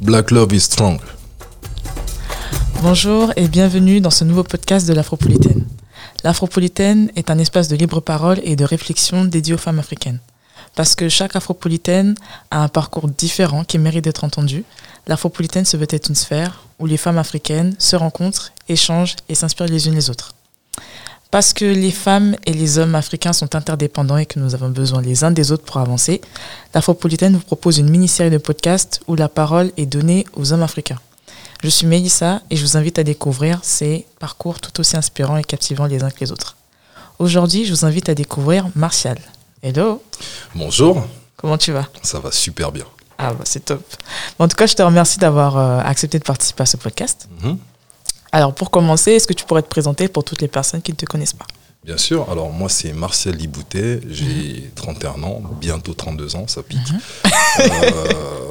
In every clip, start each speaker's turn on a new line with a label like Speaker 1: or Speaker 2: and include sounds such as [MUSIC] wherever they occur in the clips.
Speaker 1: Black Love is strong.
Speaker 2: Bonjour et bienvenue dans ce nouveau podcast de l'Afropolitaine. L'Afropolitaine est un espace de libre parole et de réflexion dédié aux femmes africaines. Parce que chaque Afropolitaine a un parcours différent qui mérite d'être entendu, l'Afropolitaine se veut être une sphère où les femmes africaines se rencontrent, échangent et s'inspirent les unes les autres. Parce que les femmes et les hommes africains sont interdépendants et que nous avons besoin les uns des autres pour avancer, l'Afropolitaine vous propose une mini-série de podcasts où la parole est donnée aux hommes africains. Je suis Mélissa et je vous invite à découvrir ces parcours tout aussi inspirants et captivants les uns que les autres. Aujourd'hui, je vous invite à découvrir Martial. Hello
Speaker 1: Bonjour.
Speaker 2: Comment tu vas?
Speaker 1: Ça va super bien.
Speaker 2: Ah bah c'est top. en tout cas, je te remercie d'avoir euh, accepté de participer à ce podcast.
Speaker 1: Mhm.
Speaker 2: Alors pour commencer, est-ce que tu pourrais te présenter pour toutes les personnes qui ne te connaissent pas?
Speaker 1: Bien sûr. Alors moi c'est Martial Liboutet, j'ai 31 ans, bientôt 32 ans, ça pique. Euh, [LAUGHS]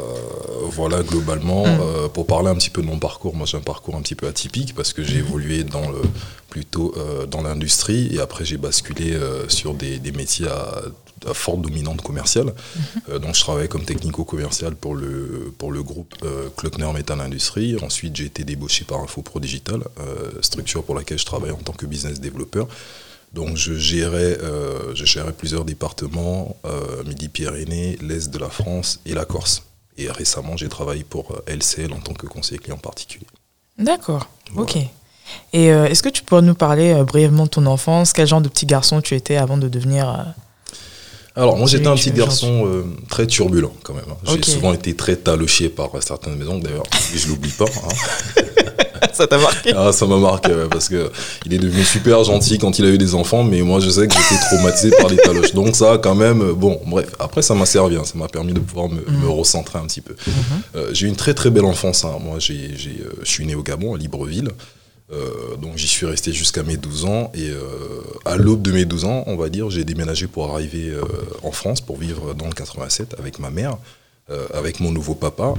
Speaker 1: voilà globalement euh, pour parler un petit peu de mon parcours. Moi j'ai un parcours un petit peu atypique parce que j'ai évolué dans le plutôt euh, dans l'industrie et après j'ai basculé euh, sur des, des métiers à, à forte dominante commerciale. Euh, donc je travaillais comme technico-commercial pour le, pour le groupe Klockner Metal Industrie. Ensuite j'ai été débauché par InfoPro Digital, structure pour laquelle je travaille en tant que business développeur. Donc je gérais, euh, je gérais plusieurs départements, euh, Midi-Pyrénées, l'Est de la France et la Corse. Et récemment j'ai travaillé pour euh, LCL en tant que conseiller client particulier.
Speaker 2: D'accord,
Speaker 1: Voilà.
Speaker 2: ok. Et euh, est-ce que tu pourrais nous parler euh, brièvement de ton enfance? Quel genre de petit garçon tu étais avant de devenir...
Speaker 1: Alors, moi, j'étais un petit garçon euh, très turbulent, quand même. hein. J'ai souvent été très taloché par certaines maisons, d'ailleurs, [LAUGHS] je l'oublie pas. hein. [LAUGHS]
Speaker 2: Ça t'a marqué?
Speaker 1: Ah, ça m'a marqué, ouais, parce que il est devenu super gentil quand il a eu des enfants, mais moi, je sais que j'étais traumatisé par les taloches. Donc, ça, quand même, euh, bon, bref. Après, ça m'a servi, hein. ça m'a permis de pouvoir me, me recentrer un petit peu. Euh, j'ai eu une très, très belle enfance. Moi, j'ai, j'ai, je suis né au Gabon, à Libreville. Euh, donc j'y suis resté jusqu'à mes 12 ans et euh, à l'aube de mes 12 ans, on va dire, j'ai déménagé pour arriver euh, en France pour vivre dans le 87 avec ma mère, avec mon nouveau papa.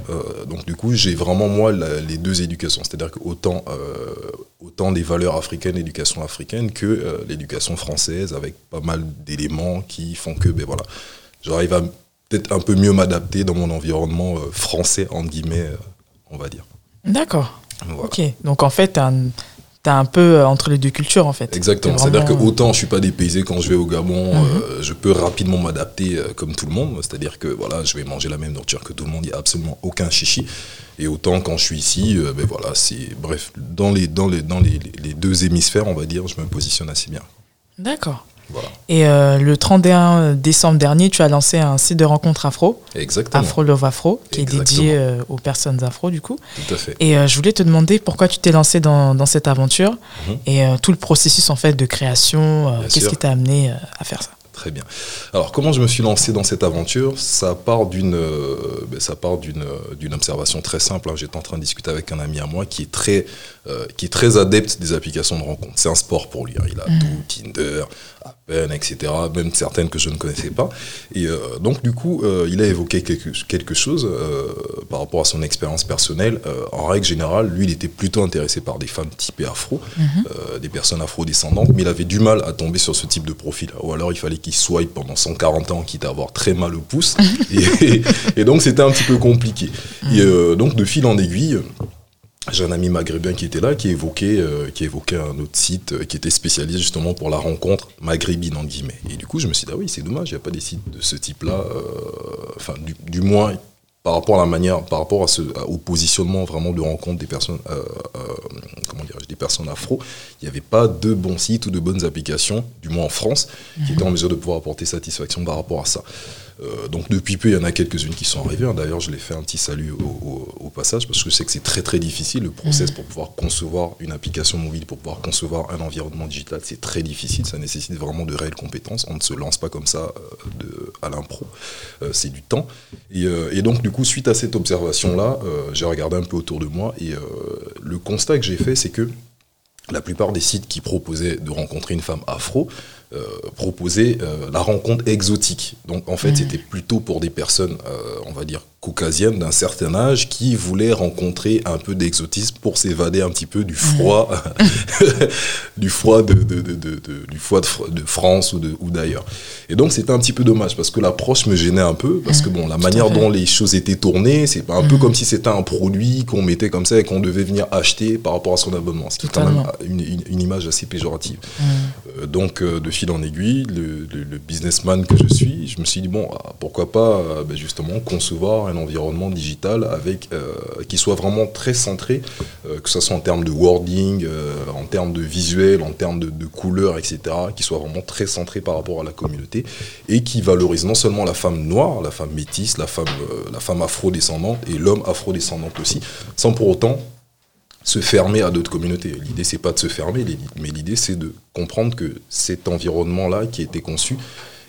Speaker 1: Donc du coup, j'ai vraiment moi les deux éducations, c'est-à-dire que autant des valeurs africaines, l'éducation africaine que l'éducation française avec pas mal d'éléments qui font que ben voilà, j'arrive à peut-être un peu mieux m'adapter dans mon environnement français entre guillemets, on va dire.
Speaker 2: D'accord,
Speaker 1: Voilà.
Speaker 2: ok. Donc en fait, t'es un, peu euh, entre les deux cultures en fait.
Speaker 1: Exactement. C'est-à-dire que autant je suis pas dépaysé quand je vais au Gabon,
Speaker 2: Mhm.
Speaker 1: euh, je peux rapidement m'adapter euh, comme tout le monde. C'est-à-dire que voilà, je vais manger la même nourriture que tout le monde, il n'y a absolument aucun chichi. Et autant quand je suis ici, euh, ben voilà, c'est bref, dans les dans les dans les, les deux hémisphères, on va dire, je me positionne assez bien.
Speaker 2: D'accord.
Speaker 1: Voilà.
Speaker 2: Et euh, le 31 décembre dernier, tu as lancé un site de rencontre afro,
Speaker 1: Exactement.
Speaker 2: Afro Love Afro, qui est dédié euh, aux personnes afro du coup.
Speaker 1: Tout à fait.
Speaker 2: Et euh, je voulais te demander pourquoi tu t'es lancé dans, dans cette aventure
Speaker 1: Mhm.
Speaker 2: et euh, tout le processus en fait de création. euh, Qu'est-ce qui t'a amené euh, à faire ça?
Speaker 1: Très bien. Alors, comment je me suis lancé dans cette aventure? Ça part d'une, euh, ben, ça part d'une, euh, d'une observation très simple. hein. J'étais en train de discuter avec un ami à moi qui est très, euh, qui est très adepte des applications de rencontre. C'est un sport pour lui. hein. Il a tout, Tinder, Appen, etc. Même certaines que je ne connaissais pas. Et euh, donc, du coup, euh, il a évoqué quelque, quelque chose par rapport à son expérience personnelle. En règle générale, lui, il était plutôt intéressé par des femmes typées afro, euh, des personnes afro-descendantes, mais il avait du mal à tomber sur ce type de profil. Ou alors, il fallait qu'il swipe pendant 140 ans, quitte à avoir très mal au pouce. [LAUGHS] et, et donc, c'était un petit peu compliqué. Et euh, donc, de fil en aiguille, j'ai un ami maghrébin qui était là, qui évoquait, euh, qui évoquait un autre site euh, qui était spécialisé justement pour la rencontre maghrébine, en guillemets. Et du coup, je me suis dit, ah oui, c'est dommage, il n'y a pas des sites de ce type-là. Enfin, du, du moins, par rapport à la manière, par rapport à ce, à- au positionnement vraiment de rencontre des personnes, euh, euh, comment des personnes afro, il n'y avait pas de bons sites ou de bonnes applications, du moins en France, qui étaient en mesure de pouvoir apporter satisfaction par rapport à ça. Euh, donc depuis peu, il y en a quelques-unes qui sont arrivées. hein. D'ailleurs, je les fais un petit salut au, au- au passage parce que je sais que c'est très très difficile. Le process pour pouvoir concevoir une application mobile, pour pouvoir concevoir un environnement digital, c'est très difficile. Ça nécessite vraiment de réelles compétences. On ne se lance pas comme ça euh, de, à l'impro. Euh, c'est du temps. Et, euh, et donc du coup, suite à cette observation-là, j'ai regardé un peu autour de moi et le constat que j'ai fait, c'est que la plupart des sites qui proposaient de rencontrer une femme afro euh, proposaient euh, la rencontre exotique. Donc en fait, c'était plutôt pour des personnes, euh, on va dire, caucasienne d'un certain âge qui voulait rencontrer un peu d'exotisme pour s'évader un petit peu du froid, [LAUGHS] du froid de, de, de, du froid de, France ou, d'ailleurs. Et donc c'était un petit peu dommage parce que l'approche me gênait un peu parce que bon, la manière dont les choses étaient tournées, c'est un peu comme si c'était un produit qu'on mettait comme ça et qu'on devait venir acheter par rapport à son abonnement, ce qui est quand même une, une, image assez péjorative. Donc de fil en aiguille, le, businessman que je suis, je me suis dit bon, ah, pourquoi pas euh, ben, justement concevoir un environnement digital avec euh, qui soit vraiment très centré, euh, que ce soit en termes de wording, en termes de visuel, en termes de, de couleurs, etc., qui soit vraiment très centré par rapport à la communauté et qui valorise non seulement la femme noire, la femme métisse, la femme, la femme afro-descendante et l'homme afro-descendant aussi, sans pour autant se fermer à d'autres communautés. L'idée, c'est pas de se fermer, mais l'idée, c'est de comprendre que cet environnement-là qui a été conçu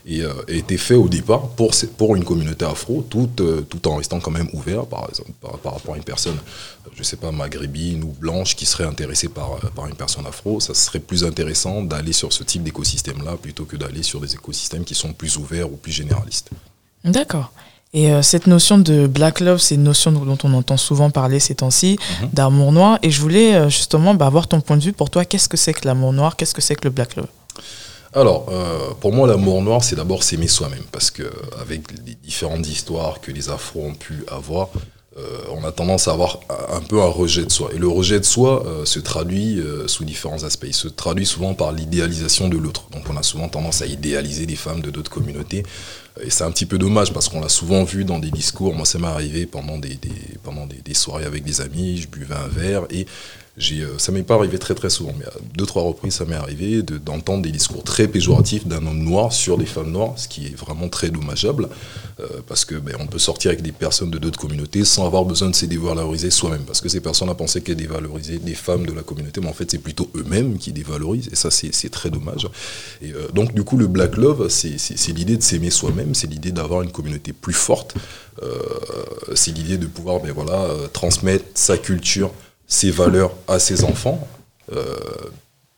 Speaker 1: et euh, a été fait au départ pour, pour une communauté afro, tout, euh, tout en restant quand même ouvert, par exemple, par, rapport à une personne, je ne sais pas, maghrébine ou blanche qui serait intéressée par, euh, par une personne afro, ça serait plus intéressant d'aller sur ce type d'écosystème-là plutôt que d'aller sur des écosystèmes qui sont plus ouverts ou plus généralistes.
Speaker 2: D'accord. Et cette notion de black love, c'est une notion dont on entend souvent parler ces temps-ci, mhm. d'amour noir. Et je voulais justement bah, avoir ton point de vue pour toi. Qu'est-ce que c'est que l'amour noir? Qu'est-ce que c'est que le black love?
Speaker 1: Alors, euh, pour moi, l'amour noir, c'est d'abord s'aimer soi-même, parce que avec les différentes histoires que les Afros ont pu avoir, euh, on a tendance à avoir un peu un rejet de soi. Et le rejet de soi euh, se traduit sous différents aspects. Il se traduit souvent par l'idéalisation de l'autre. Donc, on a souvent tendance à idéaliser des femmes de d'autres communautés. Et c'est un petit peu dommage parce qu'on l'a souvent vu dans des discours. Moi, ça m'est arrivé pendant des, pendant des, soirées avec des amis. Je buvais un verre et euh, ça m'est pas arrivé très très souvent, mais à deux trois reprises ça m'est arrivé d'entendre des discours très péjoratifs d'un homme noir sur des femmes noires, ce qui est vraiment très dommageable, euh, parce que ben, on peut sortir avec des personnes de d'autres communautés sans avoir besoin de se dévaloriser soi-même, parce que ces personnes ont pensé qu'elles dévalorisaient des femmes de la communauté, mais en fait c'est plutôt eux-mêmes qui dévalorisent, et ça c'est très dommage. Et euh, donc du coup le black love, c'est l'idée de s'aimer soi-même, c'est l'idée d'avoir une communauté plus forte, c'est l'idée de pouvoir ben, voilà, transmettre sa culture ses valeurs à ses enfants. Euh,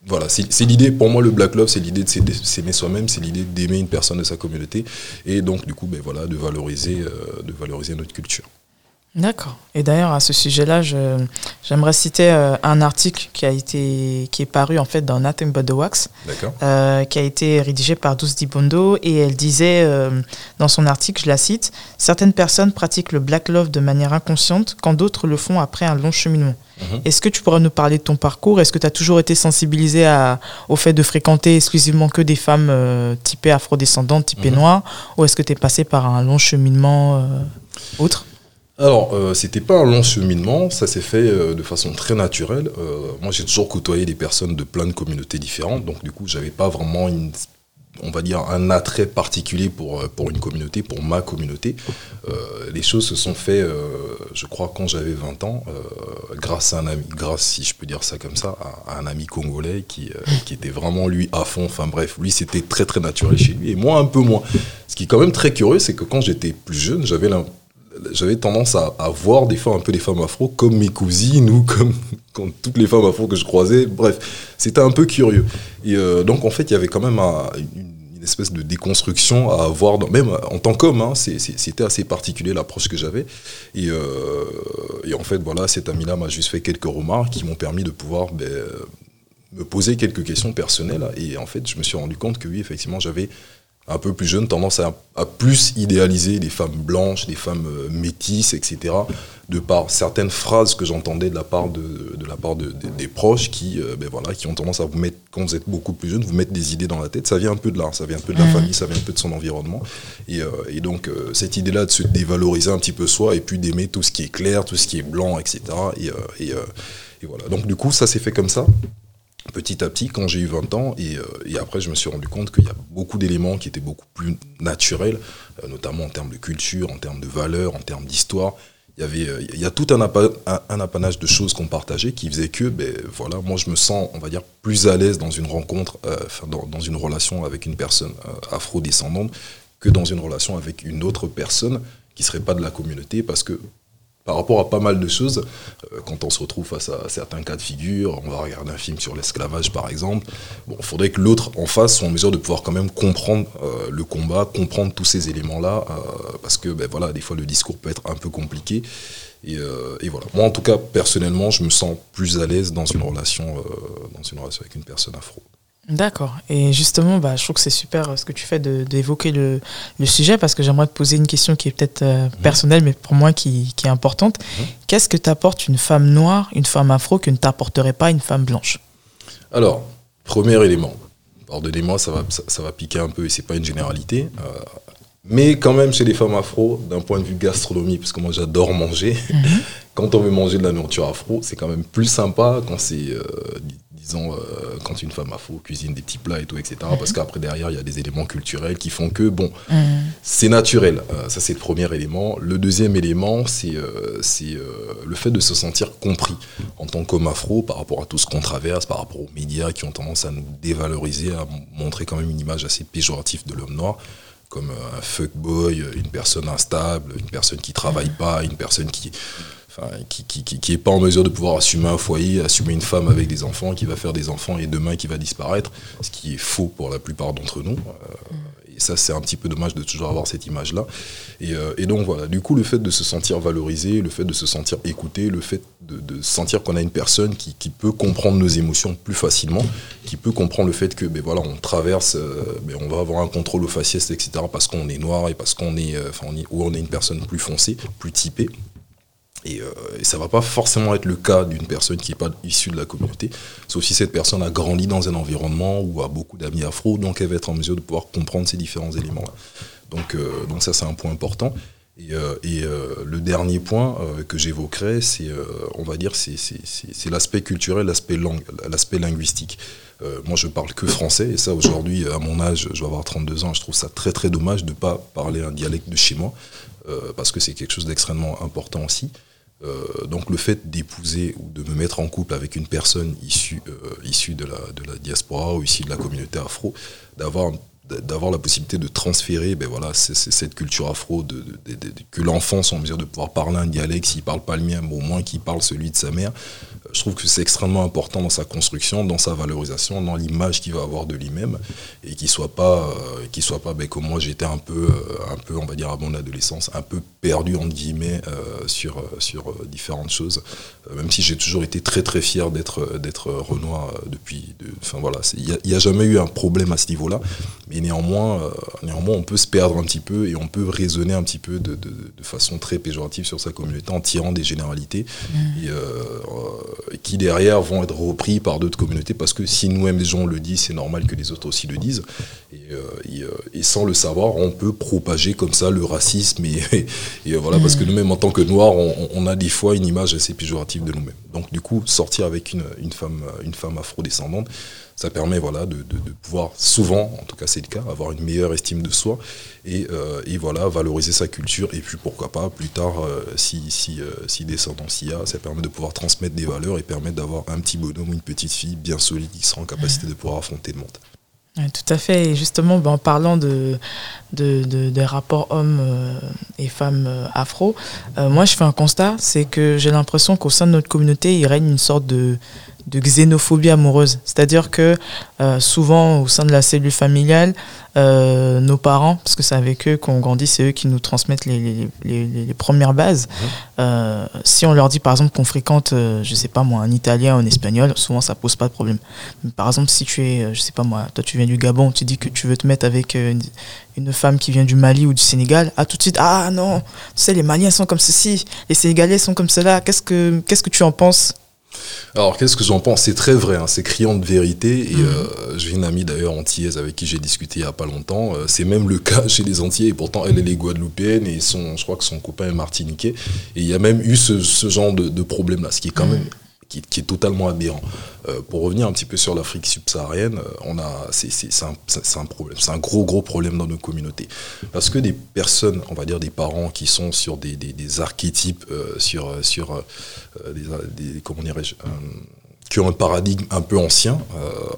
Speaker 1: voilà, c'est l'idée, pour moi, le Black Love, c'est l'idée de s'aimer soi-même, c'est l'idée d'aimer une personne de sa communauté, et donc, du coup, ben, voilà, de, valoriser, euh, de valoriser notre culture.
Speaker 2: D'accord. Et d'ailleurs, à ce sujet-là, j'aimerais citer euh, un article qui a été qui est paru en fait dans Nothing But the Wax, euh, qui a été rédigé par Douce Dibondo et elle disait euh, dans son article, je la cite, certaines personnes pratiquent le black love de manière inconsciente, quand d'autres le font après un long cheminement. Mhm. Est-ce que tu pourrais nous parler de ton parcours? Est-ce que tu as toujours été sensibilisé à, au fait de fréquenter exclusivement que des femmes typées afrodescendantes, typées mhm. noires, ou est-ce que tu es passé par un long cheminement autre?
Speaker 1: Alors, euh, c'était pas un long cheminement, ça s'est fait euh, de façon très naturelle. Euh, moi, j'ai toujours côtoyé des personnes de plein de communautés différentes, donc du coup, j'avais pas vraiment une, on va dire, un attrait particulier pour, pour une communauté, pour ma communauté. les choses se sont faites, je crois, quand j'avais 20 ans, grâce à un ami, grâce, si je peux dire ça comme ça, à, un ami congolais qui, qui était vraiment, lui, à fond. Enfin bref, lui, c'était très, très naturel chez lui, et moi, un peu moins. Ce qui est quand même très curieux, c'est que quand j'étais plus jeune, j'avais l'impression j'avais tendance à, voir des fois un peu les femmes afro comme mes cousines ou [LAUGHS] comme, toutes les femmes afro que je croisais. Bref, c'était un peu curieux. Et euh, donc, en fait, il y avait quand même une, espèce de déconstruction à avoir, même en tant qu'homme, hein, c'était assez particulier l'approche que j'avais. Et, euh, en fait, voilà, cet ami-là m'a juste fait quelques remarques qui m'ont permis de pouvoir ben, me poser quelques questions personnelles. Et en fait, je me suis rendu compte que oui, effectivement, j'avais un peu plus jeune, tendance à, plus idéaliser les femmes blanches, les femmes euh, métisses, etc. De par certaines phrases que j'entendais de la part de, de la part de, des proches qui, euh, ben voilà, qui ont tendance à vous mettre, quand vous êtes beaucoup plus jeune, vous mettre des idées dans la tête. Ça vient un peu de là, ça vient un peu de la famille, ça vient un peu de son environnement. Et, euh, et donc cette idée-là de se dévaloriser un petit peu soi et puis d'aimer tout ce qui est clair, tout ce qui est blanc, etc. Et, et, et voilà. Donc du coup, ça s'est fait comme ça petit à petit quand j'ai eu 20 ans et, euh, et, après je me suis rendu compte qu'il y a beaucoup d'éléments qui étaient beaucoup plus naturels, euh, notamment en termes de culture, en termes de valeurs, en termes d'histoire. Il y euh, a tout un, un, apanage de choses qu'on partageait qui faisait que, ben, voilà, moi je me sens, on va dire, plus à l'aise dans une rencontre, dans, une relation avec une personne afro-descendante que dans une relation avec une autre personne qui serait pas de la communauté parce que par rapport à pas mal de choses, euh, quand on se retrouve face à certains cas de figure, on va regarder un film sur l'esclavage par exemple, bon, il faudrait que l'autre en face soit en mesure de pouvoir quand même comprendre euh, le combat, comprendre tous ces éléments-là, euh, parce que ben, voilà, des fois le discours peut être un peu compliqué. Voilà. Moi, en tout cas, personnellement, je me sens plus à l'aise dans une relation avec une personne afro.
Speaker 2: D'accord. Et justement, bah, je trouve que c'est super euh, ce que tu fais d'évoquer le, le, sujet parce que j'aimerais te poser une question qui est peut-être euh, mhm. personnelle, mais pour moi qui, qui est importante. Mhm. Qu'est-ce que t'apporte une femme noire, une femme afro, que ne t'apporterait pas une femme blanche?
Speaker 1: Alors, premier élément. Pardonnez-moi, ça va, ça, va piquer un peu et c'est pas une généralité. Euh, mais quand même, chez les femmes afro, d'un point de vue gastronomie, parce que moi j'adore manger, mhm. [LAUGHS] quand on veut manger de la nourriture afro, c'est quand même plus sympa quand c'est disons, euh, quand une femme afro cuisine des petits plats et tout, etc. Parce qu'après, derrière, il y a des éléments culturels qui font que, bon, c'est naturel. Euh, ça, c'est le premier élément. Le deuxième élément, c'est euh, c'est le fait de se sentir compris en tant qu'homme afro par rapport à tout ce qu'on traverse, par rapport aux médias qui ont tendance à nous dévaloriser, à montrer quand même une image assez péjorative de l'homme noir comme un fuckboy, une personne instable, une personne qui travaille pas, une personne qui qui, qui, pas en mesure de pouvoir assumer un foyer, assumer une femme avec des enfants, qui va faire des enfants et demain qui va disparaître, ce qui est faux pour la plupart d'entre nous. Euh, et ça, c'est un petit peu dommage de toujours avoir cette image-là. Et, euh, et, donc voilà, du coup, le fait de se sentir valorisé, le fait de se sentir écouté, le fait de, sentir qu'on a une personne qui, peut comprendre nos émotions plus facilement, qui peut comprendre le fait que, ben voilà, on traverse, euh, ben on va avoir un contrôle au faciès, etc., parce qu'on est noir et parce qu'on est, est, ou on est une personne plus foncée, plus typée. Et, euh, et, ça va pas forcément être le cas d'une personne qui n'est pas issue de la communauté, sauf si cette personne a grandi dans un environnement où a beaucoup d'amis afro, donc elle va être en mesure de pouvoir comprendre ces différents éléments-là. Donc, euh, donc ça, c'est un point important. Et, euh, et le dernier point que j'évoquerai, c'est, on va dire, c'est, c'est, l'aspect culturel, l'aspect, langue, l'aspect linguistique. moi, je parle que français, et ça, aujourd'hui, à mon âge, je vais avoir 32 ans, je trouve ça très très dommage de ne pas parler un dialecte de chez moi, parce que c'est quelque chose d'extrêmement important aussi. Euh, donc le fait d'épouser ou de me mettre en couple avec une personne issue, euh, de, la, diaspora ou issue de la communauté afro, d'avoir la possibilité de transférer ben voilà, cette culture afro, que l'enfant soit en mesure de pouvoir parler un dialecte, s'il ne parle pas le mien, au moins qu'il parle celui de sa mère. Euh, je trouve que c'est extrêmement important dans sa construction, dans sa valorisation, dans l'image qu'il va avoir de lui-même, et qu'il ne soit pas, euh, soit pas ben, comme moi j'étais un peu, euh, un peu, on va dire à mon adolescence, un peu perdu entre guillemets sur, sur différentes choses, même si j'ai toujours été très très fier d'être, d'être Renoir depuis, enfin voilà, il n'y a, a, jamais eu un problème à ce niveau-là, et néanmoins, euh, néanmoins, on peut se perdre un petit peu et on peut raisonner un petit peu de, façon très péjorative sur sa communauté en tirant des généralités. Mmh. et, euh, euh, qui derrière vont être repris par d'autres communautés parce que si nous-mêmes gens le disent, c'est normal que les autres aussi le disent. Et, sans le savoir, on peut propager comme ça le racisme et, [LAUGHS] voilà parce que mmh. nous-mêmes en tant que noirs, on, a des fois une image assez péjorative de nous-mêmes. Donc du coup, sortir avec une, une femme, une femme afro-descendante ça permet voilà, de, pouvoir souvent, en tout cas c'est le cas, avoir une meilleure estime de soi et, euh, et voilà, valoriser sa culture. Et puis pourquoi pas, plus tard, euh, si, si, euh, si descendance y a, ça permet de pouvoir transmettre des valeurs et permettre d'avoir un petit bonhomme ou une petite fille bien solide qui sera en capacité de pouvoir affronter le monde.
Speaker 2: Tout à fait. Et justement, ben, en parlant de, de, de, rapports hommes et femmes afro, moi je fais un constat, c'est que j'ai l'impression qu'au sein de notre communauté, il règne une sorte de, de xénophobie amoureuse. C'est-à-dire que euh, souvent au sein de la cellule familiale, euh, nos parents, parce que c'est avec eux qu'on grandit, c'est eux qui nous transmettent les, les, les, premières bases. Mmh. Euh, si on leur dit par exemple qu'on fréquente, je sais pas moi, un italien ou un espagnol, souvent ça pose pas de problème. par exemple, si tu es, je sais pas moi, toi tu viens du Gabon, tu dis que tu veux te mettre avec une, une femme qui vient du Mali ou du Sénégal, ah tout de suite, ah non, tu sais, les Maliens sont comme ceci, les Sénégalais sont comme cela, qu'est-ce que, qu'est-ce que tu en penses?
Speaker 1: Alors, qu'est-ce que j'en pense? C'est très vrai, hein, c'est criant de vérité. Et mhm. euh, j'ai une amie d'ailleurs antillaise avec qui j'ai discuté il n'y a pas longtemps. Euh, c'est même le [LAUGHS] cas chez les Antillais. Et pourtant, elle, est les Guadeloupéenne et son, je crois que son copain est martiniquais. Et il y a même eu ce, genre de, problème-là, ce qui est quand mhm. même qui, est totalement aberrant. Euh, pour revenir un petit peu sur l'Afrique subsaharienne, euh, on a, c'est, un, problème, c'est un gros gros problème dans nos communautés, parce que des personnes, on va dire des parents qui sont sur des, des, archétypes, euh, sur sur des, comment dirais-je qui ont un paradigme un peu ancien,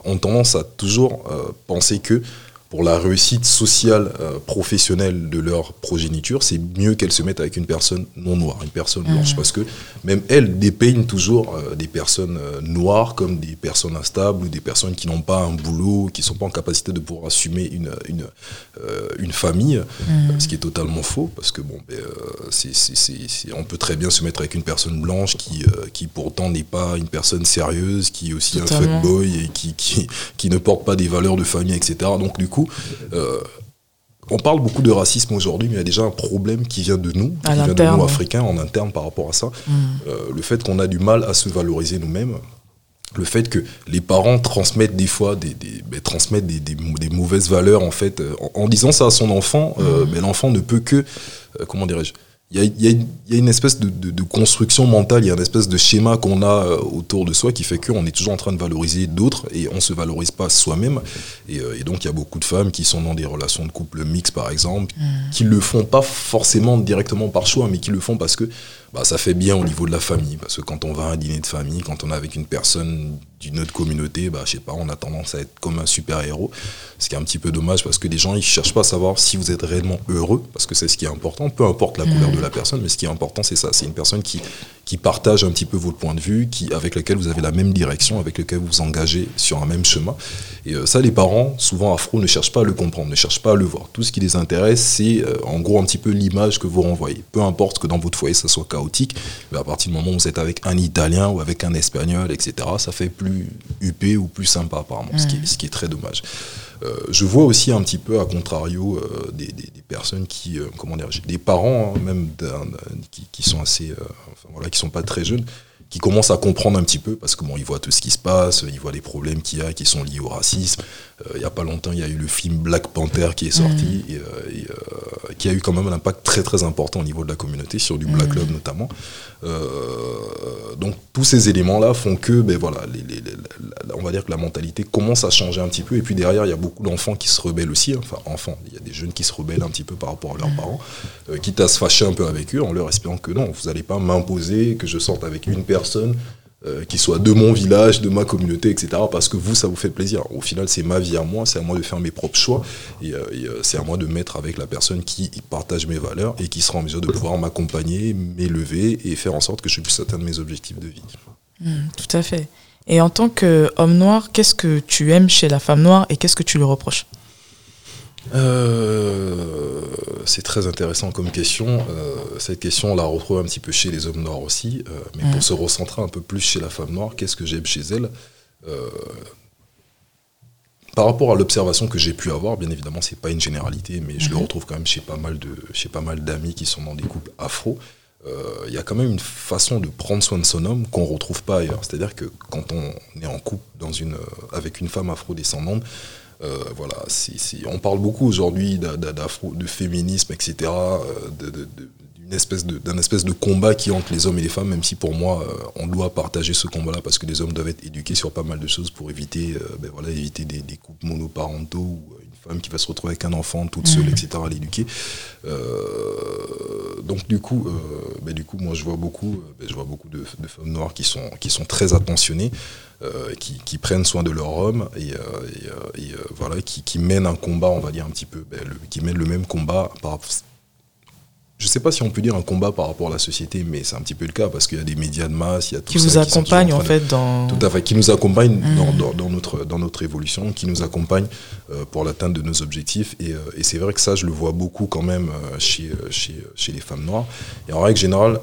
Speaker 1: ont tendance à toujours penser que pour la réussite sociale, euh, professionnelle de leur progéniture, c'est mieux qu'elles se mettent avec une personne non noire, une personne blanche. Mm. Parce que même elles dépeignent toujours euh, des personnes euh, noires comme des personnes instables ou des personnes qui n'ont pas un boulot, qui ne sont pas en capacité de pouvoir assumer une, une, une famille, mm. ce qui est totalement faux. Parce que bon, ben, on peut très bien se mettre avec une personne blanche qui, qui pourtant n'est pas une personne sérieuse, qui est aussi un fuckboy et qui, qui, qui ne porte pas des valeurs de famille, etc. Donc du coup, euh, on parle beaucoup de racisme aujourd'hui, mais il y a déjà un problème qui vient de nous, qui vient de nous africains en interne par rapport à ça. Mm. Euh, le fait qu'on a du mal à se valoriser nous-mêmes, le fait que les parents transmettent des fois des, ben, transmettent des, mauvaises valeurs en fait euh, en, disant ça à son enfant, mm. ben, l'enfant ne peut que comment dirais-je il y, a, une espèce de, construction mentale, il y a une espèce de schéma qu'on a euh, autour de soi qui fait qu'on est toujours en train de valoriser d'autres et on ne se valorise pas soi-même. Euh, et, donc il y a beaucoup de femmes qui sont dans des relations de couple mixtes par exemple, mmh. qui le font pas forcément directement par choix, mais qui le font parce que bah, ça fait bien au niveau de la famille. Parce que quand on va à un dîner de famille, quand on est avec une personne d'une autre communauté, bah, je sais pas, on a tendance à être comme un super-héros. Ce qui est un petit peu dommage parce que les gens, ils cherchent pas à savoir si vous êtes réellement heureux, parce que c'est ce qui est important, peu importe la couleur de la personne, mais ce qui est important, c'est ça. C'est une personne qui, qui partage un petit peu votre point de vue, qui, avec laquelle vous avez la même direction, avec laquelle vous vous engagez sur un même chemin. Et euh, ça, les parents, souvent afro, ne cherchent pas à le comprendre, ne cherchent pas à le voir. Tout ce qui les intéresse, c'est euh, en gros un petit peu l'image que vous renvoyez. Peu importe que dans votre foyer, ça soit chaotique, mais à partir du moment où vous êtes avec un Italien ou avec un Espagnol, etc., ça fait plus huppé ou plus sympa apparemment, ce, qui est, ce qui est très dommage. Euh, je vois aussi un petit peu, à contrario, euh, des, personnes qui, euh, comment dire, des parents hein, même qui, sont assez, enfin, voilà, qui sont pas très jeunes, qui commencent à comprendre un petit peu parce que bon, ils voient tout ce qui se passe, ils voient les problèmes qu'il y a qui sont liés au racisme. il n'y a pas longtemps, il y a eu le film Black Panther qui est sorti et, qui a eu quand même un impact très très important au niveau de la communauté sur du Black mm. Love notamment. donc tous ces éléments-là font que, ben voilà, les, on va dire que la mentalité commence à changer un petit peu. Et puis derrière, il y a beaucoup d'enfants qui se rebellent aussi. Hein. Enfin, enfants, il y a des jeunes qui se rebellent un petit peu par rapport à leurs parents, euh, quitte à se fâcher un peu avec eux en leur espérant que non, vous n'allez pas m'imposer que je sorte avec une personne euh, qui soit de mon village, de ma communauté, etc. Parce que vous, ça vous fait plaisir. Au final, c'est ma vie à moi, c'est à moi de faire mes propres choix. Et, euh, c'est à moi de mettre avec la personne qui partage mes valeurs et qui sera en mesure de pouvoir m'accompagner, m'élever et faire en sorte que je puisse atteindre mes objectifs de vie.
Speaker 2: Mmh, tout à fait. Et en tant qu'homme noir, qu'est-ce que tu aimes chez la femme noire et qu'est-ce que tu lui reproches?
Speaker 1: Euh, c'est très intéressant comme question. Euh, cette question, on la retrouve un petit peu chez les hommes noirs aussi. Euh, mais pour mm. se recentrer un peu plus chez la femme noire, qu'est-ce que j'aime chez elle? Par rapport à l'observation que j'ai pu avoir, bien évidemment, c'est pas une généralité, mais je le mm-hmm. retrouve quand même chez pas mal de, chez pas mal d'amis qui sont dans des couples afro il euh, y a quand même une façon de prendre soin de son homme qu'on ne retrouve pas ailleurs. C'est-à-dire que quand on est en couple dans une, avec une femme afro-descendante, euh, on parle beaucoup aujourd'hui de féminisme, etc., de, d'un espèce de combat qui entre les hommes et les femmes, même si pour moi, on doit partager ce combat-là parce que les hommes doivent être éduqués sur pas mal de choses pour éviter, ben éviter des, des couples monoparentaux femme qui va se retrouver avec un enfant toute seule, etc., à l'éduquer. Euh, donc du coup, euh, ben, du coup, moi je vois beaucoup, euh, ben, je vois beaucoup de, femmes noires qui sont, qui sont très attentionnées, qui, qui, prennent soin de leur homme et, voilà, qui, qui, mènent un combat, on va dire un petit peu, ben, qui mènent le même combat par je ne sais pas si on peut dire un combat par rapport à la société, mais c'est un petit peu le cas parce qu'il y a des médias de masse, il y a tout
Speaker 2: qui vous accompagnent en, fait dans
Speaker 1: tout à fait, qui nous accompagnent mmh. dans, notre dans notre évolution, qui nous accompagnent euh, pour l'atteinte de nos objectifs. Et, euh, et c'est vrai que ça, je le vois beaucoup quand même euh, chez chez, chez les femmes noires. Et en règle générale,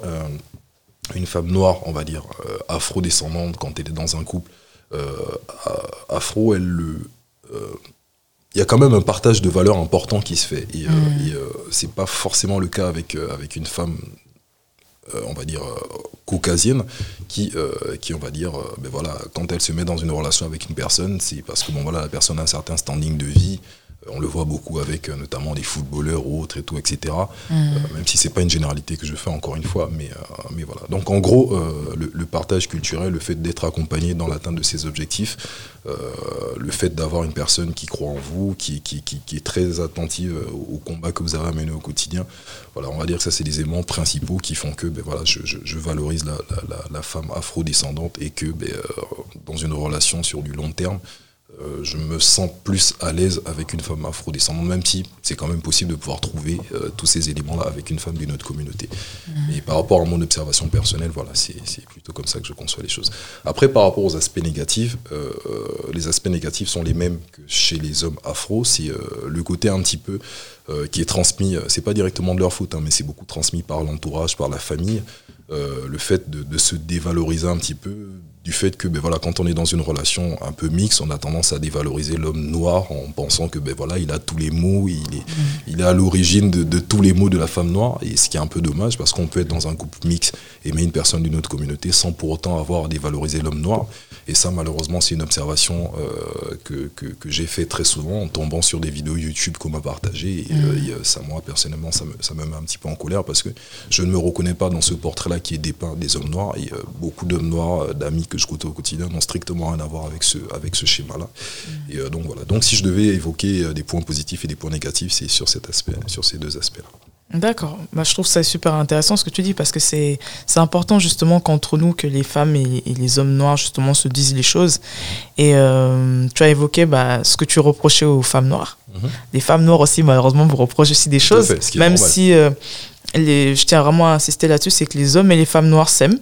Speaker 1: une femme noire, on va dire afro-descendante, quand elle est dans un couple afro, elle le il y a quand même un partage de valeurs important qui se fait. Et, euh, mm. euh, c'est pas forcément le cas avec, euh, avec une femme, on va dire, caucasienne, qui, qui, on va dire, ben voilà, quand elle se met dans une relation avec une personne, c'est parce que bon, voilà, la personne a un certain standing de vie, on le voit beaucoup avec euh, notamment des footballeurs ou autres et tout, etc. Mm. Euh, même si c'est pas une généralité que je fais encore une fois, mais, euh, mais voilà. Donc en gros, le, partage culturel, le fait d'être accompagné dans l'atteinte de ses objectifs, le fait d'avoir une personne qui croit en vous, qui, qui, qui, est très attentive au combat que vous avez à mener au quotidien, voilà, on va dire que ça c'est les éléments principaux qui font que ben, voilà, je, je, valorise la, la, la, femme afro-descendante et que ben, dans une relation sur du long terme, euh, je me sens plus à l'aise avec une femme afro-descendante, même si c'est quand même possible de pouvoir trouver euh, tous ces éléments-là avec une femme d'une autre communauté. Et par rapport à mon observation personnelle, voilà, c'est plutôt comme ça que je conçois les choses. Après, par rapport aux aspects négatifs, euh, les aspects négatifs sont les mêmes que chez les hommes afro. C'est le côté un petit peu qui est transmis, c'est pas directement de leur faute, hein, mais c'est beaucoup transmis par l'entourage, par la famille. Le fait de, de, se dévaloriser un petit peu, du fait que ben voilà, quand on est dans une relation un peu mixte, on a tendance à dévaloriser l'homme noir en pensant que ben voilà, il a tous les mots, il est, il est à l'origine de, de, tous les mots de la femme noire, et ce qui est un peu dommage parce qu'on peut être dans un couple mixte, aimer une personne d'une autre communauté sans pour autant avoir à dévaloriser l'homme noir. Et ça, malheureusement, c'est une observation euh, que, que, que j'ai fait très souvent en tombant sur des vidéos YouTube qu'on m'a partagées. Et, euh, ça, moi, personnellement, ça me, ça me, met un petit peu en colère parce que je ne me reconnais pas dans ce portrait-là qui est dépeint des hommes noirs. Et euh, beaucoup d'hommes noirs, d'amis que je côtoie au quotidien, n'ont strictement rien à voir avec ce, avec ce schéma-là. Et donc voilà. Donc si je devais évoquer des points positifs et des points négatifs, c'est sur cet aspect, sur ces deux aspects-là.
Speaker 2: D'accord. Bah, je trouve ça super intéressant ce que tu dis parce que c'est important justement qu'entre nous, que les femmes et, les hommes noirs justement se disent les choses. Et euh, tu as évoqué bah, ce que tu reprochais aux femmes noires. Mhm. Les femmes noires aussi, malheureusement, vous reprochent aussi des choses. même si euh, les, je tiens vraiment à insister là-dessus, c'est que les hommes et les femmes noires s'aiment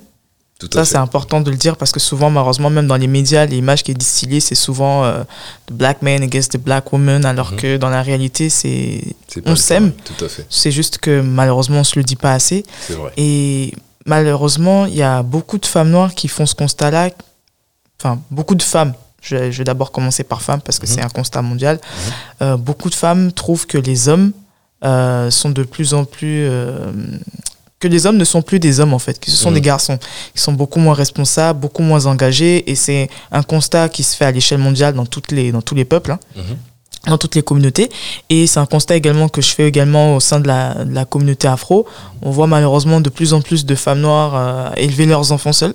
Speaker 2: ça, c'est important de le dire parce que souvent, malheureusement, même dans les médias, l'image qui est distillée, c'est souvent euh, the black man against the black woman, alors mhm. que dans la réalité, c'est on s'aime.
Speaker 1: Tout à fait.
Speaker 2: C'est juste que malheureusement, on se le dit pas assez.
Speaker 1: C'est vrai.
Speaker 2: Et malheureusement, il y a beaucoup de femmes noires qui font ce constat-là. Enfin, beaucoup de femmes. Je, vais d'abord commencer par femmes parce que mhm. c'est un constat mondial. Mhm. Euh, beaucoup de femmes trouvent que les hommes euh, sont de plus en plus que les hommes ne sont plus des hommes en fait, que ce sont mm. des garçons qui sont beaucoup moins responsables, beaucoup moins engagés et c'est un constat qui se fait à l'échelle mondiale dans toutes les dans tous les peuples. Hein, mm-hmm. dans toutes les communautés et c'est un constat également que je fais également au sein de la, de la communauté afro on voit malheureusement de plus en plus de femmes noires euh, élever leurs enfants seuls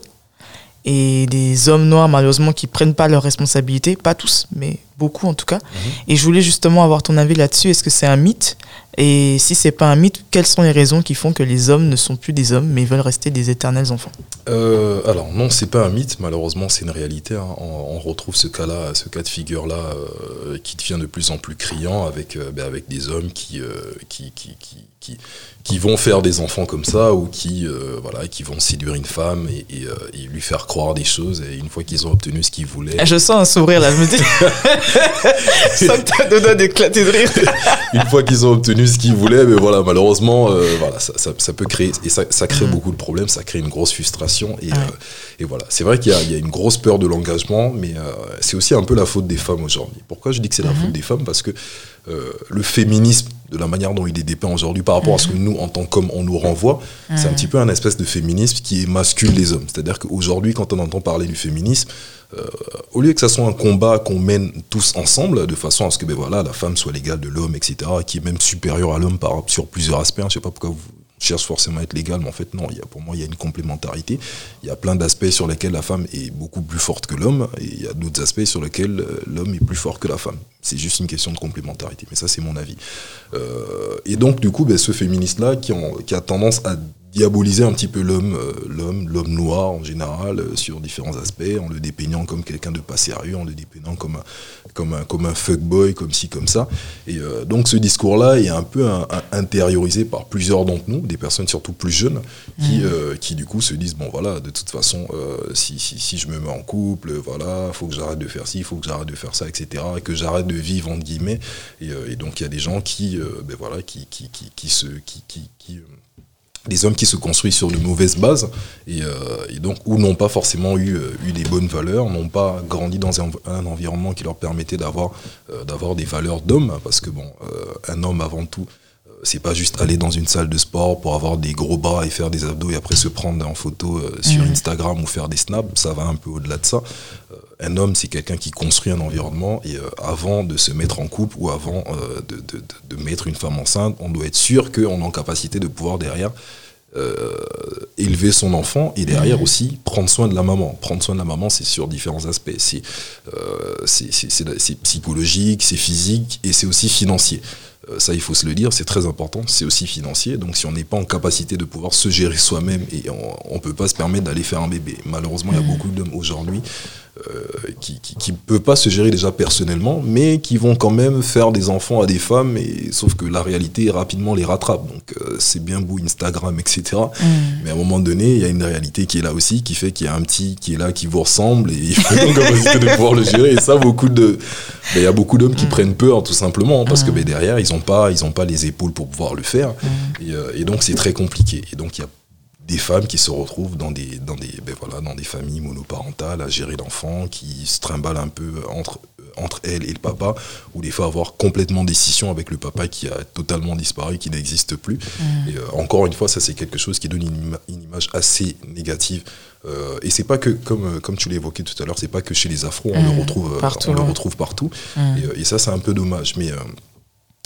Speaker 2: et des hommes noirs malheureusement qui prennent pas leurs responsabilités, pas tous, mais beaucoup en tout cas. Mhm. Et je voulais justement avoir ton avis là-dessus. Est-ce que c'est un mythe Et si c'est pas un mythe, quelles sont les raisons qui font que les hommes ne sont plus des hommes mais veulent rester des éternels enfants?
Speaker 1: Euh, Alors non, c'est pas un mythe. Malheureusement, c'est une réalité. Hein. On, retrouve ce cas-là, ce cas de figure-là, euh, qui devient de plus en plus criant avec euh, ben, avec des hommes qui, qui, qui, qui qui vont faire des enfants comme ça ou qui, voilà, qui vont séduire une femme et, et, lui faire croire des choses. Et une fois qu'ils ont obtenu ce qu'ils voulaient.
Speaker 2: Je sens un sourire là, je me dis. [LAUGHS] [LAUGHS] ça me donne d'éclater de rire.
Speaker 1: une fois qu'ils ont obtenu ce qu'ils voulaient, mais voilà, malheureusement, euh, voilà, ça, ça, ça, peut créer. Et ça, ça crée mm. beaucoup de problèmes, ça crée une grosse frustration. Et, et voilà, c'est vrai qu'il y, y, a une grosse peur de l'engagement, mais c'est aussi un peu la faute des femmes aujourd'hui. Pourquoi je dis que c'est la mm-hmm. faute des femmes? Parce que le féminisme de la manière dont il est dépeint aujourd'hui par rapport à ce que nous, en tant qu'hommes, on nous renvoie, c'est un petit peu un espèce de féminisme qui émascule les hommes. C'est-à-dire qu'aujourd'hui, quand on entend parler du féminisme, euh, au lieu que ça soit un combat qu'on mène tous ensemble, de façon à ce que ben voilà, la femme soit l'égale de l'homme, etc., qui est même supérieure à l'homme sur plusieurs aspects, hein, je ne sais pas pourquoi vous cherche forcément à être légal, mais en fait non, pour moi il y a une complémentarité. Il y a plein d'aspects sur lesquels la femme est beaucoup plus forte que l'homme, et il y a d'autres aspects sur lesquels euh, l'homme est plus fort que la femme. C'est juste une question de complémentarité, mais ça c'est mon avis. Euh, et donc du coup, ben, ce féministe-là qui, a tendance à diaboliser un petit peu l'homme, euh, l'homme, l'homme noir en général, euh, sur différents aspects, en le dépeignant comme quelqu'un de pas sérieux, en le dépeignant comme un, comme un, comme un fuckboy, comme ci, comme ça. Et euh, donc ce discours-là est un peu intériorisé par plusieurs d'entre nous, des personnes surtout plus jeunes, qui, mmh. qui du coup se disent, bon voilà, de toute façon, si, si, si, je me mets en couple, voilà, faut que j'arrête de faire ci, faut que j'arrête de faire ça, etc., et que j'arrête de vivre, entre guillemets. Et, et donc il y a des gens qui, ben voilà, qui, qui, qui, qui se... qui, qui, qui des hommes qui se construisent sur de mauvaises bases et, euh, et donc ou n'ont pas forcément eu, euh, eu des bonnes valeurs, n'ont pas grandi dans un, un, environnement qui leur permettait d'avoir euh, d'avoir des valeurs d'homme parce que bon un homme avant tout c'est pas juste aller dans une salle de sport pour avoir des gros bras et faire des abdos et après se prendre en photo sur mmh. Instagram ou faire des snaps, ça va un peu au-delà de ça. Euh, un homme, c'est quelqu'un qui construit un environnement et euh, avant de se mettre en couple ou avant de, de, de, mettre une femme enceinte, on doit être sûr qu'on est en capacité de pouvoir derrière élever son enfant et derrière aussi prendre soin de la maman. Prendre soin de la maman, c'est sur différents aspects. C'est psychologique, c'est physique et c'est aussi financier. Euh, ça il faut se le dire, c'est très important, c'est aussi financier. Donc si on n'est pas en capacité de pouvoir se gérer soi-même et on ne peut pas se permettre d'aller faire un bébé. Malheureusement, il y a beaucoup d'hommes aujourd'hui euh, qui, qui, peuvent pas se gérer déjà personnellement, mais qui vont quand même faire des enfants à des femmes, et, sauf que la réalité rapidement les rattrape. Donc euh, c'est bien beau Instagram, etc. Mm. Mais à un moment donné, il y a une réalité qui est là aussi, qui fait qu'il y a un petit qui est là, qui vous ressemble, et [LAUGHS] il faut donc capacité de pouvoir le gérer. Et ça, beaucoup de, il y a beaucoup d'hommes qui mm. prennent peur, tout simplement, parce que mm. ben, derrière, ils n'ont pas, ils ont pas les épaules pour pouvoir le faire. Et, euh, et donc c'est très compliqué. Et donc il y a des femmes qui se retrouvent dans des, dans des, ben voilà, dans des familles monoparentales à gérer l'enfant, qui se trimballent un peu entre, entre elle et le papa, ou des fois avoir complètement décision avec le papa qui a totalement disparu, qui n'existe plus. Mmh. Et euh, encore une fois, ça c'est quelque chose qui donne une, image assez négative. Euh, et c'est pas que, comme, comme tu l'as évoqué tout à l'heure, c'est pas que chez les afros, on, le, mmh. retrouve, partout, on le retrouve partout. Mmh. Et, et, ça c'est un peu dommage. Mais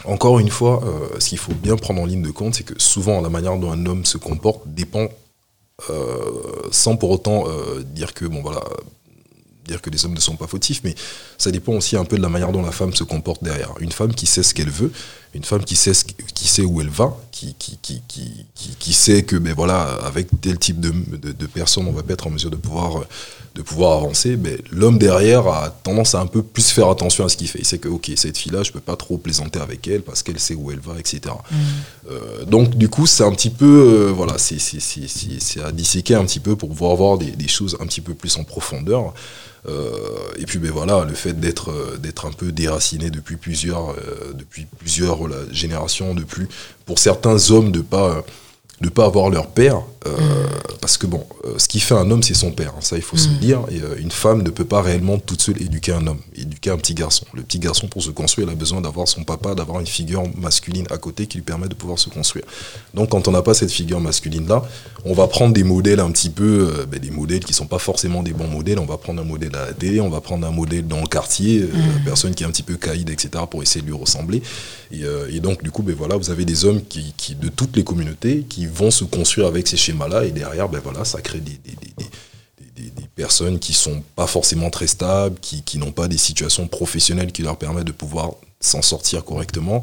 Speaker 1: encore une fois, euh, ce qu'il faut bien prendre en ligne de compte, c'est que souvent la manière dont un homme se comporte dépend, euh, sans pour autant euh, dire que les hommes ne sont pas fautifs, mais ça dépend aussi un peu de la manière dont la femme se comporte derrière. Une femme qui sait ce qu'elle veut, une femme qui sait, où elle va, qui, sait que ben voilà, avec tel type de, de, on va pas être en mesure de pouvoir, de pouvoir avancer, ben, l'homme derrière a tendance à un peu plus faire attention à ce qu'il fait. Il sait que, ok, cette fille-là, je peux pas trop plaisanter avec elle parce qu'elle sait où elle va, etc. Mm. Euh, donc, du coup, c'est un petit peu, euh, voilà, c'est à disséquer un petit peu pour pouvoir voir des, des choses un petit peu plus en profondeur. Euh, et puis ben voilà, le fait d'être d'être un peu déraciné depuis plusieurs depuis plusieurs générations, de plus pour certains hommes de pas de pas avoir leur père, euh, parce que bon, euh, ce qui fait un homme, c'est son père, hein, ça il faut se le mm. dire, et euh, une femme ne peut pas réellement toute seule éduquer un homme, éduquer un petit garçon. Le petit garçon, pour se construire, il a besoin d'avoir son papa, d'avoir une figure masculine à côté qui lui permet de pouvoir se construire. Donc quand on n'a pas cette figure masculine-là, on va prendre des modèles un petit peu, ben, des modèles qui sont pas forcément des bons modèles, on va prendre un modèle à la télé, on va prendre un modèle dans le quartier, mm. personne qui est un petit peu caïd, etc., pour essayer de lui ressembler. Et, donc du coup, ben voilà, vous avez des hommes qui, qui de toutes les communautés qui vont se construire avec ces schémas-là. Et derrière, ben voilà, ça crée des, des, des, des personnes qui sont pas forcément très stables, qui, qui n'ont pas des situations professionnelles qui leur permettent de pouvoir s'en sortir correctement.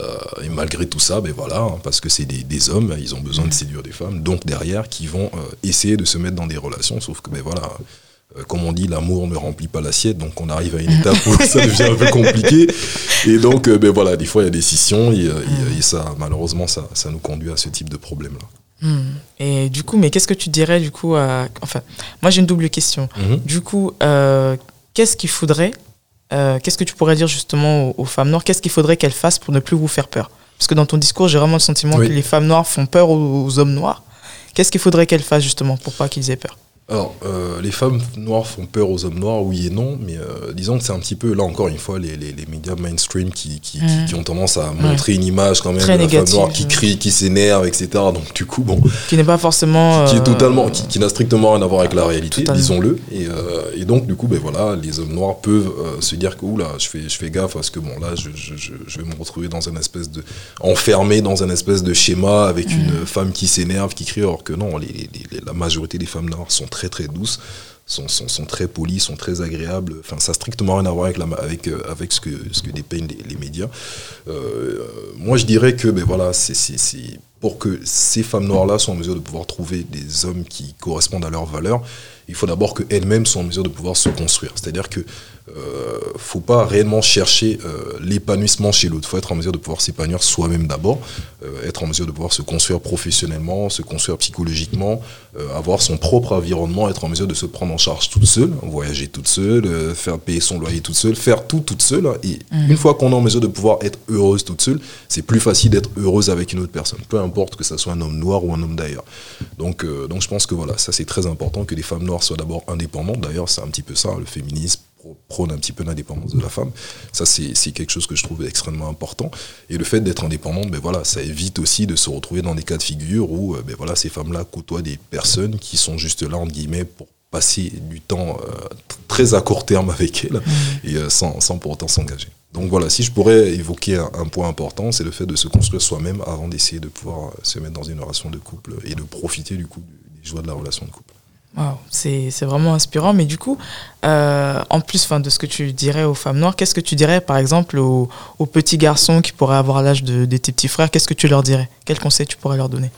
Speaker 1: Euh, et malgré tout ça, ben voilà, hein, parce que c'est des, hommes, ils ont besoin de séduire des femmes, donc derrière, qui vont euh, essayer de se mettre dans des relations, sauf que ben voilà, euh, comme on dit, l'amour ne remplit pas l'assiette, donc on arrive à une étape où ça [LAUGHS] devient un peu compliqué. Et donc, ben voilà, des fois, il y a des scissions et, ça, malheureusement, ça, ça, nous conduit à ce type de problème-là.
Speaker 2: Et du coup, mais qu'est-ce que tu dirais, du coup, à... enfin, moi j'ai une double question. Mhm. Du coup, euh, qu'est-ce qu'il faudrait, qu'est-ce que tu pourrais dire justement aux, femmes noires, qu'est-ce qu'il faudrait qu'elles fassent pour ne plus vous faire peur? Parce que dans ton discours, j'ai vraiment le sentiment que les femmes noires font peur aux hommes noirs. Qu'est-ce qu'il faudrait qu'elles fassent justement pour pas qu'ils aient peur?
Speaker 1: Alors, euh, les femmes noires font peur aux hommes noirs, oui et non, mais euh, disons que c'est un petit peu, là encore une fois, les, les, les médias mainstream qui, qui, qui, ont tendance à montrer une image quand même de la femme noire qui crie, qui s'énerve, etc. Donc, du coup, bon.
Speaker 2: Qui n'est pas forcément.
Speaker 1: Qui, est totalement, qui, n'a strictement rien à voir avec la réalité, disons-le. Et, euh, et, donc, du coup, ben voilà, les hommes noirs peuvent se dire que, oula, je fais, je fais gaffe parce que, bon, là, je, je, je vais me retrouver dans un espèce de. enfermé dans un espèce de schéma avec une femme qui s'énerve, qui crie, alors que non, les, la majorité des femmes noires sont très très douces, sont, sont, très polies, sont très agréables. Enfin, ça n'a strictement rien à voir avec, la, avec, euh, avec ce, que, ce que dépeignent les, médias. Euh, moi, je dirais que ben, voilà, c'est pour que ces femmes noires-là soient en mesure de pouvoir trouver des hommes qui correspondent à leurs valeurs, il faut d'abord qu'elles-mêmes soient en mesure de pouvoir se construire. C'est-à-dire que euh, faut pas réellement chercher euh, l'épanouissement chez l'autre. Il faut être en mesure de pouvoir s'épanouir soi-même d'abord, euh, être en mesure de pouvoir se construire professionnellement, se construire psychologiquement, euh, avoir son propre environnement, être en mesure de se prendre en charge toute seule, voyager toute seule, faire payer son loyer toute seule, faire tout toute seule. Et mmh. une fois qu'on est en mesure de pouvoir être heureuse toute seule, c'est plus facile d'être heureuse avec une autre personne, peu importe que ce soit un homme noir ou un homme d'ailleurs. Donc, donc je pense que voilà, ça c'est très important que les femmes noires soient d'abord indépendantes. D'ailleurs, c'est un petit peu ça, le féminisme prône un petit peu l'indépendance de la femme. Ça, c'est quelque chose que je trouve extrêmement important. Et le fait d'être indépendante, ben voilà, ça évite aussi de se retrouver dans des cas de figure où euh, ben voilà, ces femmes-là côtoient des personnes qui sont juste là, entre guillemets, pour passer du temps euh, très à court terme avec elles mmh. et euh, sans, sans, pour autant s'engager. Donc voilà, si je pourrais évoquer un, point important, c'est le fait de se construire soi-même avant d'essayer de pouvoir se mettre dans une relation de couple et de profiter du coup des joies de la relation de couple
Speaker 2: c'est vraiment inspirant. Mais du coup, euh, en plus de ce que tu dirais aux femmes noires, qu'est-ce que tu dirais par exemple aux, petits garçons qui pourraient avoir l'âge de, tes petits frères? Qu'est-ce que tu leur dirais? Quel conseil tu pourrais leur donner?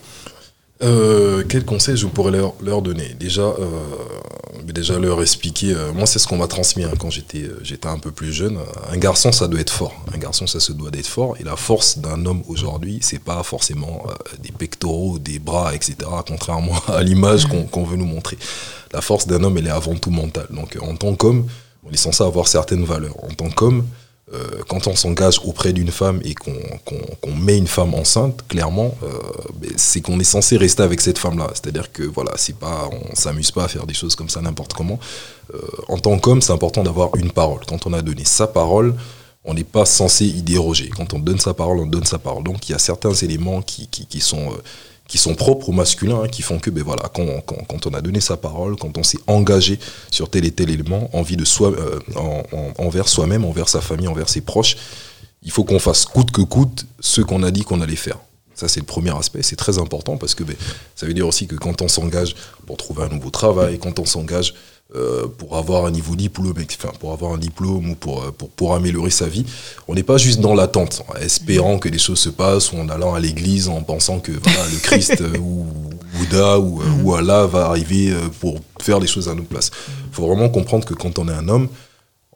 Speaker 1: Euh, quel conseil je pourrais leur, leur donner? Déjà, euh, déjà leur expliquer. euh, moi, c'est ce qu'on m'a transmis hein, quand j'étais euh, j'étais un peu plus jeune. Un garçon, ça doit être fort. Un garçon, ça se doit d'être fort. Et la force d'un homme aujourd'hui, c'est pas forcément euh, des pectoraux, des bras, etc. Contrairement [LAUGHS] à l'image qu'on qu'on veut nous montrer. La force d'un homme, elle est avant tout mentale. Donc, en tant qu'homme, on est censé avoir certaines valeurs. En tant qu'homme, euh, quand on s'engage auprès d'une femme et qu'on met une femme enceinte, clairement, euh, c'est qu'on est censé rester avec cette femme-là. C'est-à-dire que voilà, c'est pas, on s'amuse pas à faire des choses comme ça n'importe comment. Euh, en tant qu'homme, c'est important d'avoir une parole. Quand on a donné sa parole, on n'est pas censé y déroger. Quand on donne sa parole, on donne sa parole. Donc il y a certains éléments qui, sont qui sont propres au masculin, hein, qui font que ben voilà, quand, quand, on a donné sa parole, quand on s'est engagé sur tel et tel élément, envie de soi, euh, en- en- envers soi-même, envers sa famille, envers ses proches, il faut qu'on fasse coûte que coûte ce qu'on a dit qu'on allait faire. Ça, c'est le premier aspect. C'est très important parce que ben, ça veut dire aussi que quand on s'engage pour trouver un nouveau travail, quand on s'engage euh, pour avoir un niveau diplôme, enfin, pour avoir un diplôme ou pour, euh, pour, pour améliorer sa vie, on n'est pas juste dans l'attente, en espérant que les choses se passent ou en allant à l'église en pensant que voilà, le Christ euh, [LAUGHS] ou Bouddha ou, ou Allah va arriver pour faire les choses à notre place. Il faut vraiment comprendre que quand on est un homme,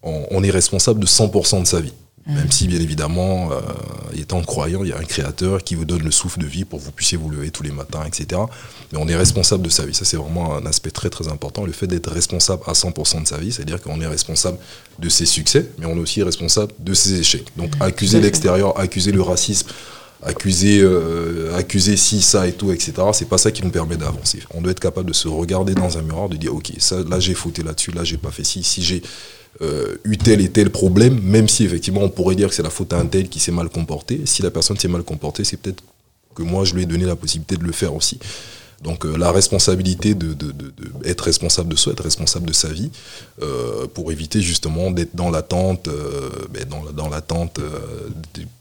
Speaker 1: on, on est responsable de 100% de sa vie. Même si, bien évidemment, euh, étant croyant, il y a un créateur qui vous donne le souffle de vie pour que vous puissiez vous lever tous les matins, etc. Mais on est responsable de sa vie. Ça, c'est vraiment un aspect très, très important. Le fait d'être responsable à 100% de sa vie, c'est-à-dire qu'on est responsable de ses succès, mais on est aussi responsable de ses échecs. Donc, accuser l'extérieur, accuser le racisme, accuser, euh, accuser ci, ça et tout, etc. C'est pas ça qui nous permet d'avancer. On doit être capable de se regarder dans un miroir, de dire, ok, ça, là j'ai fauté là-dessus, là j'ai pas fait ci, si j'ai euh, eu tel et tel problème, même si effectivement on pourrait dire que c'est la faute à un tel qui s'est mal comporté, si la personne s'est mal comportée, c'est peut-être que moi je lui ai donné la possibilité de le faire aussi. Donc euh, la responsabilité de, de, de, de être responsable de soi, être responsable de sa vie, euh, pour éviter justement d'être dans l'attente, euh, ben, dans, la- dans l'attente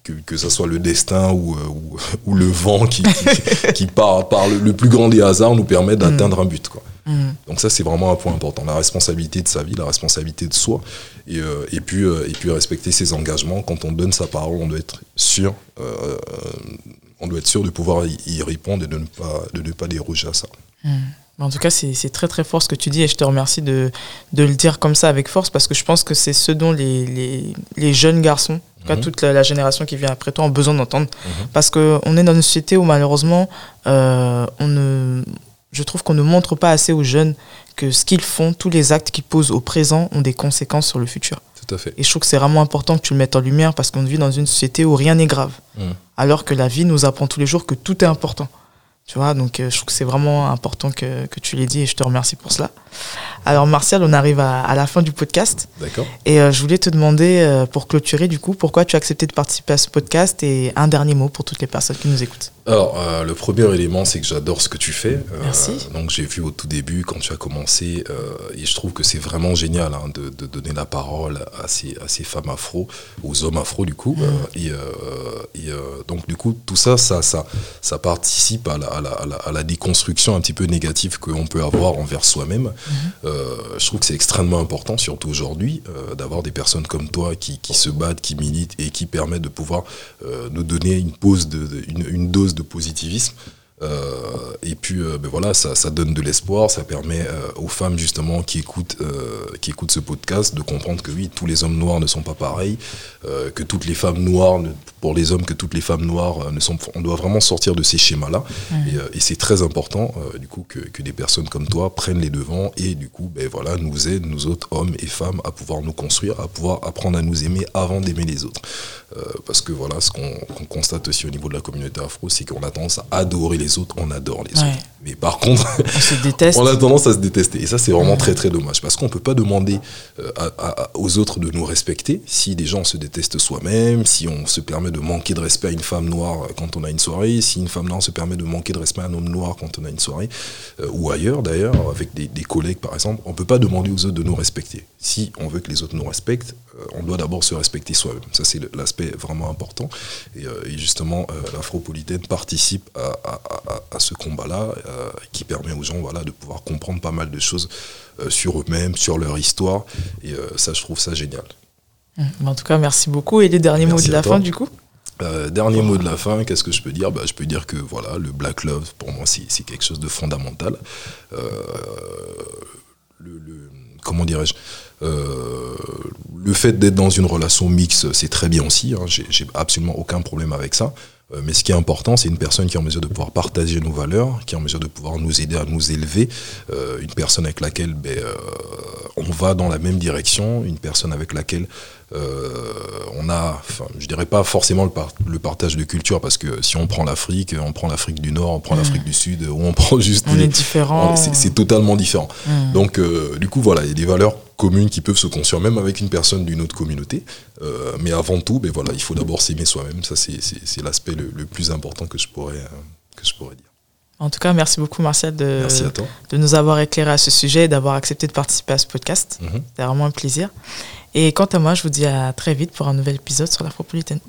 Speaker 1: que, que ça soit le destin ou, ou, [LAUGHS] ou le vent qui, qui, qui par, par le, le plus grand des hasards nous permet d'atteindre un but. Quoi.
Speaker 2: Mm.
Speaker 1: Donc ça c'est vraiment un point important, la responsabilité de sa vie, la responsabilité de soi, et, euh, et, puis, euh, et puis respecter ses engagements. Quand on donne sa parole, on doit être sûr, euh, on doit être sûr de pouvoir y, répondre et de ne pas, de ne pas déroger à ça.
Speaker 2: Mais En tout cas, c'est très très fort ce que tu dis et je te remercie de, de le dire comme ça avec force parce que je pense que c'est ce dont les, les, les jeunes garçons, en tout cas
Speaker 1: Mhm.
Speaker 2: toute la, la génération qui vient après toi, ont besoin d'entendre.
Speaker 1: Mhm.
Speaker 2: Parce qu'on est dans une société où malheureusement, on ne, je trouve qu'on ne montre pas assez aux jeunes que ce qu'ils font, tous les actes qu'ils posent au présent ont des conséquences sur le futur.
Speaker 1: Tout à fait.
Speaker 2: Et je trouve que c'est vraiment important que tu le mettes en lumière parce qu'on vit dans une société où rien n'est grave.
Speaker 1: Mhm.
Speaker 2: Alors que la vie nous apprend tous les jours que tout est important. Tu vois, donc euh, je trouve que c'est vraiment important que, que tu l'aies dit et je te remercie pour cela. Alors Martial, on arrive à, à la fin du podcast
Speaker 1: D'accord
Speaker 2: et euh, je voulais te demander, euh, pour clôturer du coup, pourquoi tu as accepté de participer à ce podcast et un dernier mot pour toutes les personnes qui nous écoutent.
Speaker 1: Alors, euh, le premier élément, c'est que j'adore ce que tu fais. Euh,
Speaker 2: Merci.
Speaker 1: Donc, j'ai vu au tout début quand tu as commencé, euh, et je trouve que c'est vraiment génial hein, de, de donner la parole à ces, à ces femmes afro, aux hommes afro du coup. Euh, et et, donc, du coup, tout ça, ça, ça, ça participe à la, à, la, à, la, à la déconstruction un petit peu négative qu'on peut avoir envers soi-même. Euh, je trouve que c'est extrêmement important, surtout aujourd'hui, d'avoir des personnes comme toi qui, qui se battent, qui militent et qui permettent de pouvoir nous donner une, pause de, de- une, une dose de positivisme. Euh, puis euh, ben voilà, ça, ça donne de l'espoir, ça permet euh, aux femmes justement qui écoutent, euh, qui écoutent ce podcast de comprendre que oui, tous les hommes noirs ne sont pas pareils, que toutes les femmes noires, pour les hommes, que toutes les femmes noires ne sont, on doit vraiment sortir de ces schémas-là. Et, et c'est très important du coup que, que des personnes comme toi prennent les devants et du coup, ben voilà, nous aident, nous autres hommes et femmes, à pouvoir nous construire, à pouvoir apprendre à nous aimer avant d'aimer les autres. Euh, parce que voilà, ce qu'on constate aussi au niveau de la communauté afro, c'est qu'on a tendance à adorer les autres, on adore les
Speaker 2: Ouais.
Speaker 1: autres. Mais par contre,
Speaker 2: On se déteste. [LAUGHS]
Speaker 1: on a tendance à se détester. Et ça, c'est vraiment très très dommage. Parce qu'on peut pas demander euh, à- à- aux autres de nous respecter si des gens se détestent soi-même, si on se permet de manquer de respect à une femme noire quand on a une soirée, si une femme noire se permet de manquer de respect à un homme noir quand on a une soirée, euh, ou ailleurs d'ailleurs, avec des, des collègues par exemple, on peut pas demander aux autres de nous respecter. Si on veut que les autres nous respectent, on doit d'abord se respecter soi-même. Ça, c'est l'aspect vraiment important. Et, euh, et justement, euh, l'afropolitaine participe à, à- à- à ce combat-là, euh, qui permet aux gens voilà, de pouvoir comprendre pas mal de choses euh, sur eux-mêmes, sur leur histoire. Et euh, ça, je trouve ça génial.
Speaker 2: Mm. En tout cas, merci beaucoup. Et les derniers
Speaker 1: Merci
Speaker 2: mots de la
Speaker 1: toi.
Speaker 2: fin du coup?
Speaker 1: Euh, dernier mot de la fin, qu'est-ce que je peux dire? Bah, Je peux dire que voilà, le Black Love, pour moi, c'est quelque chose de fondamental. Euh, le, comment dirais-je euh, Le fait d'être dans une relation mixte, c'est très bien aussi. Hein, J'ai absolument aucun problème avec ça. Euh, mais ce qui est important, c'est une personne qui est en mesure de pouvoir partager nos valeurs, qui est en mesure de pouvoir nous aider à nous élever, euh, une personne avec laquelle ben, on va dans la même direction, une personne avec laquelle on a, je dirais pas forcément le, partage de culture, parce que si on prend l'Afrique, on prend l'Afrique du Nord, on prend l'Afrique du Sud, ou on [LAUGHS] prend juste...
Speaker 2: On est différent.
Speaker 1: C'est totalement différent. Donc, du coup, voilà, il y a des valeurs communes qui peuvent se construire même avec une personne d'une autre communauté. Euh, mais avant tout, ben voilà, il faut d'abord s'aimer soi-même. Ça, c'est l'aspect le, plus important que je, pourrais, euh, que je pourrais dire.
Speaker 2: En tout cas, merci beaucoup, Martial, de, nous avoir éclairé à ce sujet et d'avoir accepté de participer à ce podcast. Mhm. C'était vraiment un plaisir. Et quant à moi, je vous dis à très vite pour un nouvel épisode sur La l'Afropolitaine.